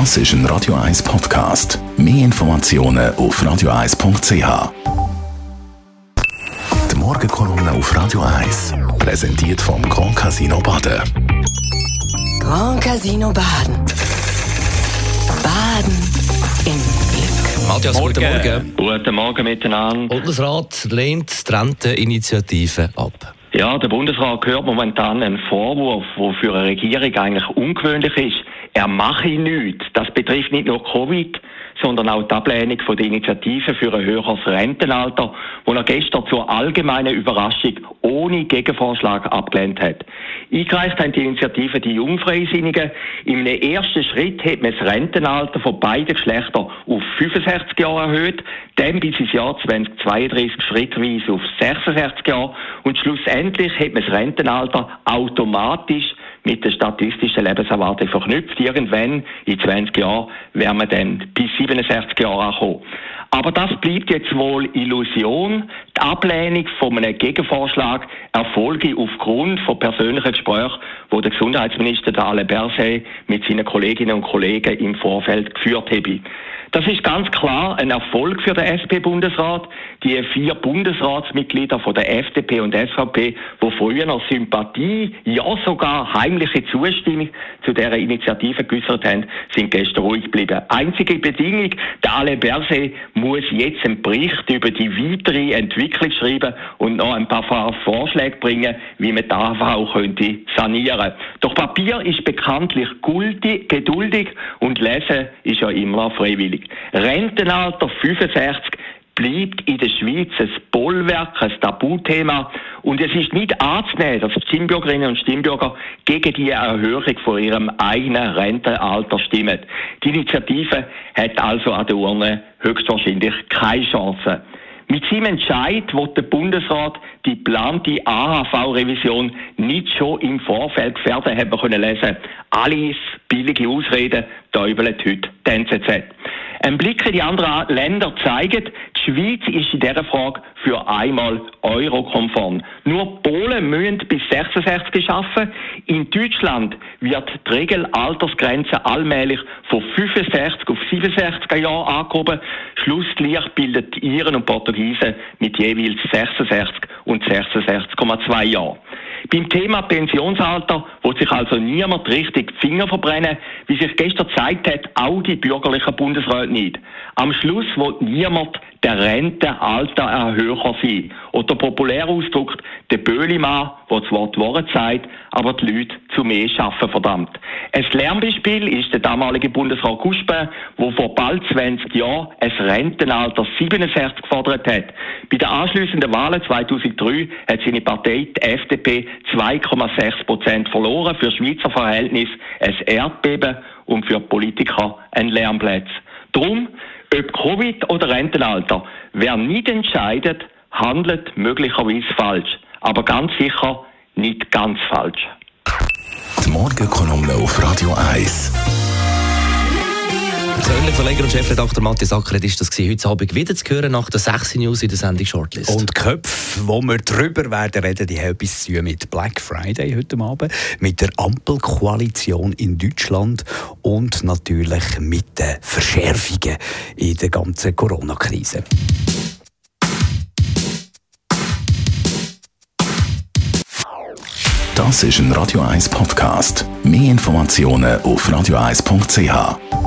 Das ist ein Radio 1 Podcast. Mehr Informationen auf radio1.ch. Die Morgenkolumne auf Radio 1 präsentiert vom Grand Casino Baden. Grand Casino Baden. Baden im Glück. Matthias, guten Morgen. Guten Morgen miteinander. Bundesrat lehnt die Renteninitiative ab. Ja, der Bundesrat hört momentan einen Vorwurf, der für eine Regierung eigentlich ungewöhnlich ist. Er mache nichts. Das betrifft nicht nur Covid, sondern auch die Ablehnung von der Initiative für ein höheres Rentenalter, wo er gestern zur allgemeinen Überraschung ohne Gegenvorschlag abgelehnt hat. Eingereicht haben die Initiative die Jungfreisinnigen. Im ersten Schritt hat man das Rentenalter von beiden Geschlechtern auf 65 Jahre erhöht, dann bis ins Jahr 2032 schrittweise auf 66 Jahre und schlussendlich hat man das Rentenalter automatisch mit der statistischen Lebenserwartung verknüpft. Irgendwann, in 20 Jahren, werden wir dann bis 67 Jahre ankommen. Aber das bleibt jetzt wohl Illusion. Die Ablehnung von einem Gegenvorschlag erfolge aufgrund von persönlichen Gesprächen, wo der Gesundheitsminister Alain Berset mit seinen Kolleginnen und Kollegen im Vorfeld geführt habe. Das ist ganz klar ein Erfolg für den SP-Bundesrat. Die vier Bundesratsmitglieder von der FDP und SVP, die früher noch Sympathie, ja sogar heimliche Zustimmung zu dieser Initiative geäußert haben, sind gestern ruhig geblieben. Einzige Bedingung, der Alain Berset muss jetzt einen Bericht über die weitere Entwicklung schreiben und noch ein paar Vorschläge bringen, wie man die AV könnte sanieren. Doch Papier ist bekanntlich geduldig und Lesen ist ja immer freiwillig. Rentenalter 65 bleibt in der Schweiz ein Bollwerk, ein Tabuthema. Und es ist nicht anzunehmen, dass Stimmbürgerinnen und Stimmbürger gegen die Erhöhung von ihrem eigenen Rentenalter stimmen. Die Initiative hat also an der Urne höchstwahrscheinlich keine Chance. Mit seinem Entscheid wird der Bundesrat die geplante AHV-Revision nicht schon im Vorfeld gefährden, haben wir können lesen. Alles billige Ausreden täubelt heute die NZZ. Ein Blick in die anderen Länder zeigt, die Schweiz ist in dieser Frage für einmal eurokonform. Nur Polen müssen bis 66 schaffen. In Deutschland wird die Regelaltersgrenze allmählich von 65 auf 67 Jahre angehoben. Schlussgleich bildet Iren und Portugiesen mit jeweils 66 und 66,2 Jahren. Beim Thema Pensionsalter wo sich also niemand richtig die Finger verbrennen, wie sich gestern gezeigt hat, auch die bürgerlichen Bundesräte nicht. Am Schluss will niemand der Rentenalter erhöher sein. Oder populär ausgedrückt, der Böhlimann, der das Wort Wort sagt, aber die Leute zu mehr schaffen verdammt. Ein Lernbeispiel ist der damalige Bundesrat Guspin, der vor bald 20 Jahren ein Rentenalter 67 gefordert hat. Bei den anschließenden Wahlen 2003 hat seine Partei, die FDP, 2,6 Prozent verloren. Für Schweizer Verhältnis ein Erdbeben und für Politiker ein Lernplatz. Drum ob Covid oder Rentenalter, wer nicht entscheidet, handelt möglicherweise falsch. Aber ganz sicher nicht ganz falsch. Die Morgenkolumne auf Radio 1. Persönlich Verleger und Chefredakteur Matthias Ackeret ist das heute Abend wieder zu hören nach der 6 News in der Sendung Shortlist. Und die Köpfe, wo wir drüber werden reden, die haben etwas zu tun mit Black Friday heute Abend, mit der Ampelkoalition in Deutschland und natürlich mit den Verschärfungen in der ganzen Corona-Krise. Das ist ein Radio 1 Podcast. Mehr Informationen auf radio1.ch.